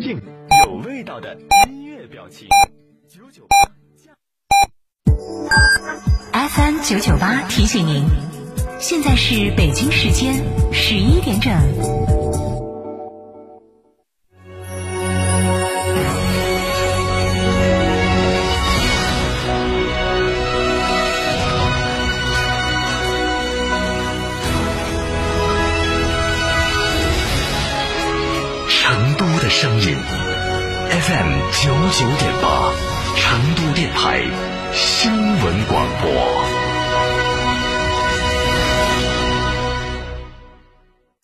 静有味道的音乐表情。九九八 FM 九九八提醒您，现在是北京时间十一点整。声音 FM 九九点八，成都电台新闻广播。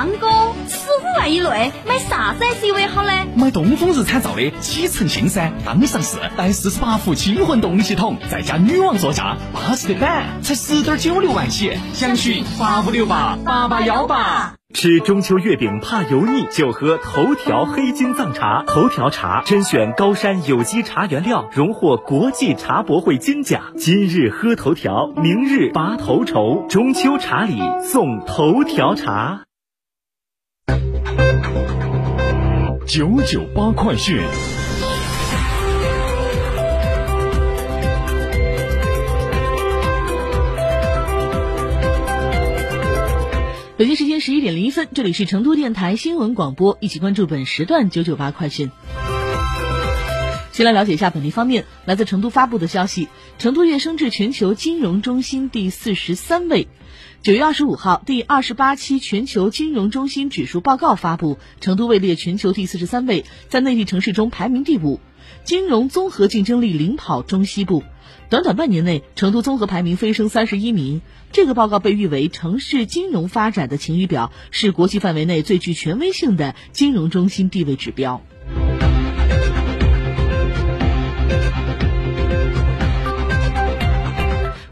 张哥，十五万以内买啥子 SUV 好呢？买东风日产造的启辰星噻，刚上市，带四十八伏轻混动力系统，再加女王座驾，巴适的板，才十点九六万起，详询八五六八八八幺八。吃中秋月饼怕油腻，就喝头条黑金藏茶。头条茶甄选高山有机茶原料，荣获国际茶博会金奖。今日喝头条，明日拔头筹。中秋茶礼送头条茶。九九八快讯。北京时间十一点零一分，这里是成都电台新闻广播，一起关注本时段九九八快讯。先来了解一下本地方面，来自成都发布的消息：成都跃升至全球金融中心第四十三位。九月二十五号，第二十八期全球金融中心指数报告发布，成都位列全球第四十三位，在内地城市中排名第五，金融综合竞争力领跑中西部。短短半年内，成都综合排名飞升三十一名。这个报告被誉为城市金融发展的晴雨表，是国际范围内最具权威性的金融中心地位指标。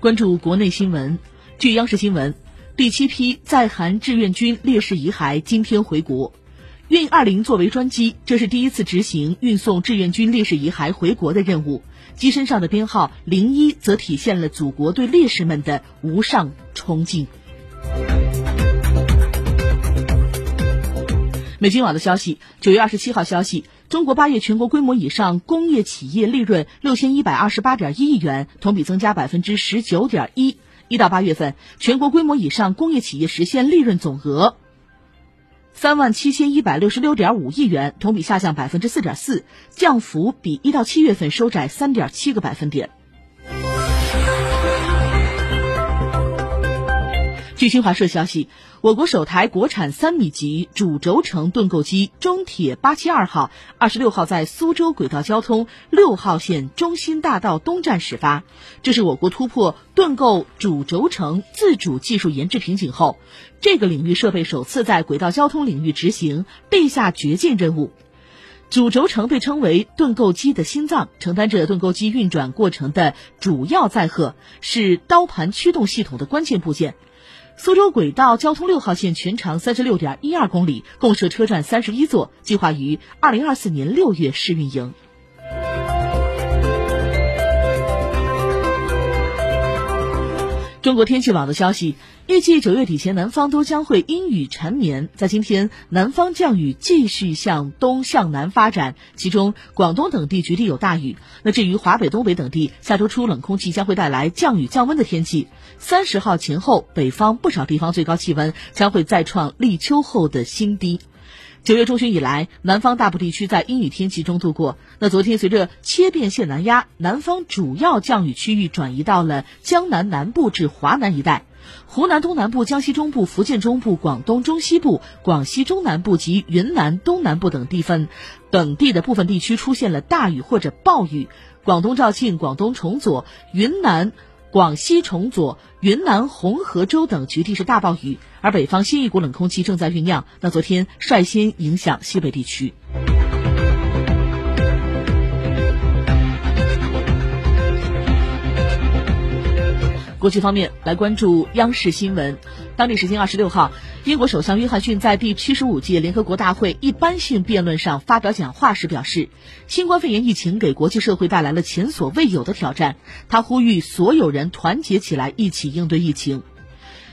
关注国内新闻，据央视新闻，第七批在韩志愿军烈士遗骸今天回国。运二零作为专机，这是第一次执行运送志愿军烈士遗骸回国的任务。机身上的编号零一，则体现了祖国对烈士们的无上崇敬。美军网的消息，九月二十七号消息，中国八月全国规模以上工业企业利润六千一百二十八点一亿元，同比增加百分之十九点一。一到八月份，全国规模以上工业企业实现利润总额。三万七千一百六十六点五亿元，同比下降百分之四点四，降幅比一到七月份收窄三点七个百分点。新华社消息，我国首台国产三米级主轴承盾构机中铁八七二号二十六号在苏州轨道交通六号线中心大道东站始发，这是我国突破盾构主轴承自主技术研制瓶颈后，这个领域设备首次在轨道交通领域执行地下掘进任务。主轴承被称为盾构机的心脏，承担着盾构机运转过程的主要载荷，是刀盘驱动系统的关键部件。苏州轨道交通六号线全长三十六点一二公里，共设车站三十一座，计划于二零二四年六月试运营。中国天气网的消息，预计九月底前南方都将会阴雨缠绵。在今天，南方降雨继续向东向南发展，其中广东等地局地有大雨。那至于华北、东北等地，下周初冷空气将会带来降雨降温的天气。三十号前后，北方不少地方最高气温将会再创立秋后的新低。九月中旬以来，南方大部地区在阴雨天气中度过。那昨天随着切变线南压，南方主要降雨区域转移到了江南南部至华南一带，湖南东南部、江西中部、福建中部、广东中西部、广西中南部及云南东南部等地分等地的部分地区出现了大雨或者暴雨。广东肇庆、广东崇左、云南。广西崇左、云南红河州等局地是大暴雨，而北方新一股冷空气正在酝酿。那昨天率先影响西北地区。国际方面，来关注央视新闻。当地时间二十六号，英国首相约翰逊在第七十五届联合国大会一般性辩论上发表讲话时表示，新冠肺炎疫情给国际社会带来了前所未有的挑战。他呼吁所有人团结起来，一起应对疫情。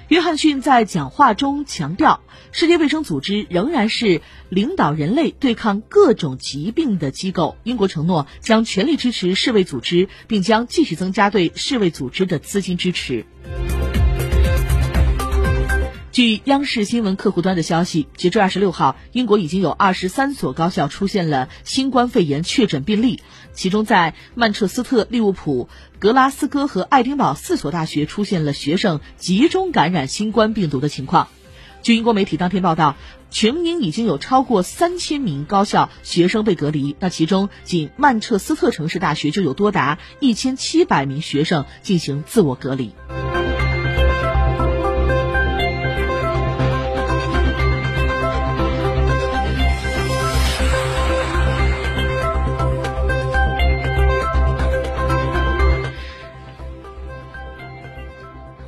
约翰逊在讲话中强调，世界卫生组织仍然是领导人类对抗各种疾病的机构。英国承诺将全力支持世卫组织，并将继续增加对世卫组织的资金支持。据央视新闻客户端的消息，截至二十六号，英国已经有二十三所高校出现了新冠肺炎确诊病例，其中在曼彻斯特、利物浦、格拉斯哥和爱丁堡四所大学出现了学生集中感染新冠病毒的情况。据英国媒体当天报道，全英已经有超过三千名高校学生被隔离，那其中仅曼彻斯特城市大学就有多达一千七百名学生进行自我隔离。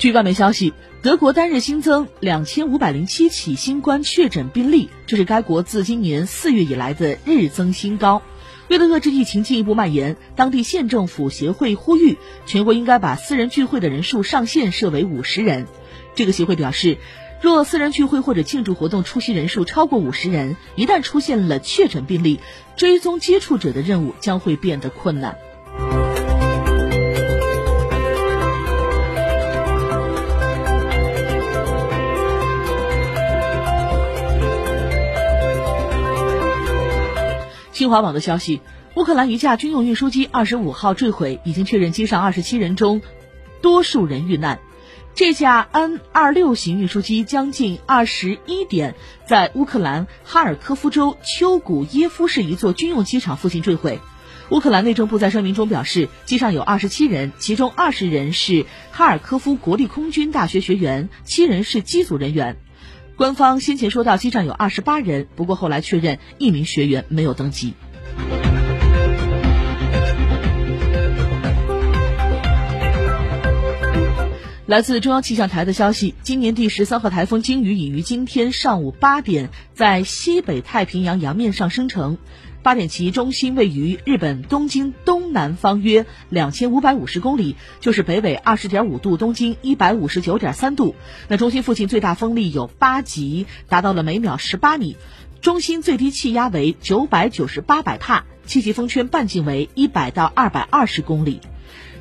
据外媒消息，德国单日新增两千五百零七起新冠确诊病例，这是该国自今年四月以来的日增新高。为了遏制疫情进一步蔓延，当地县政府协会呼吁全国应该把私人聚会的人数上限设为五十人。这个协会表示，若私人聚会或者庆祝活动出席人数超过五十人，一旦出现了确诊病例，追踪接触者的任务将会变得困难。新华网的消息，乌克兰一架军用运输机二十五号坠毁，已经确认机上二十七人中，多数人遇难。这架安二六型运输机将近二十一点在乌克兰哈尔科夫州丘古耶夫市一座军用机场附近坠毁。乌克兰内政部在声明中表示，机上有二十七人，其中二十人是哈尔科夫国立空军大学学员，七人是机组人员。官方先前说到机上有二十八人，不过后来确认一名学员没有登机。来自中央气象台的消息，今年第十三号台风鲸鱼已于今天上午八点在西北太平洋洋面上生成。八点其中心位于日本东京东南方约两千五百五十公里，就是北纬二十点五度，东经一百五十九点三度。那中心附近最大风力有八级，达到了每秒十八米。中心最低气压为九百九十八百帕，气息风圈半径为一百到二百二十公里。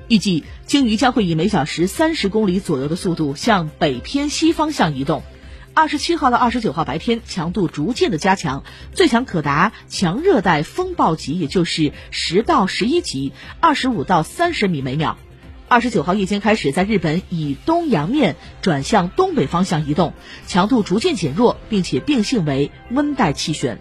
预计鲸鱼将会以每小时三十公里左右的速度向北偏西方向移动。二十七号到二十九号白天强度逐渐的加强，最强可达强热带风暴级，也就是十到十一级，二十五到三十米每秒。二十九号夜间开始在日本以东洋面转向东北方向移动，强度逐渐减弱，并且变性为温带气旋。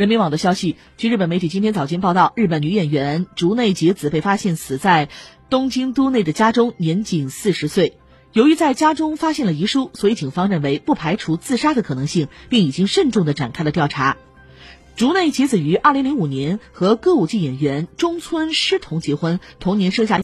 人民网的消息，据日本媒体今天早间报道，日本女演员竹内结子被发现死在东京都内的家中，年仅四十岁。由于在家中发现了遗书，所以警方认为不排除自杀的可能性，并已经慎重的展开了调查。竹内结子于二零零五年和歌舞伎演员中村狮童结婚，同年生下。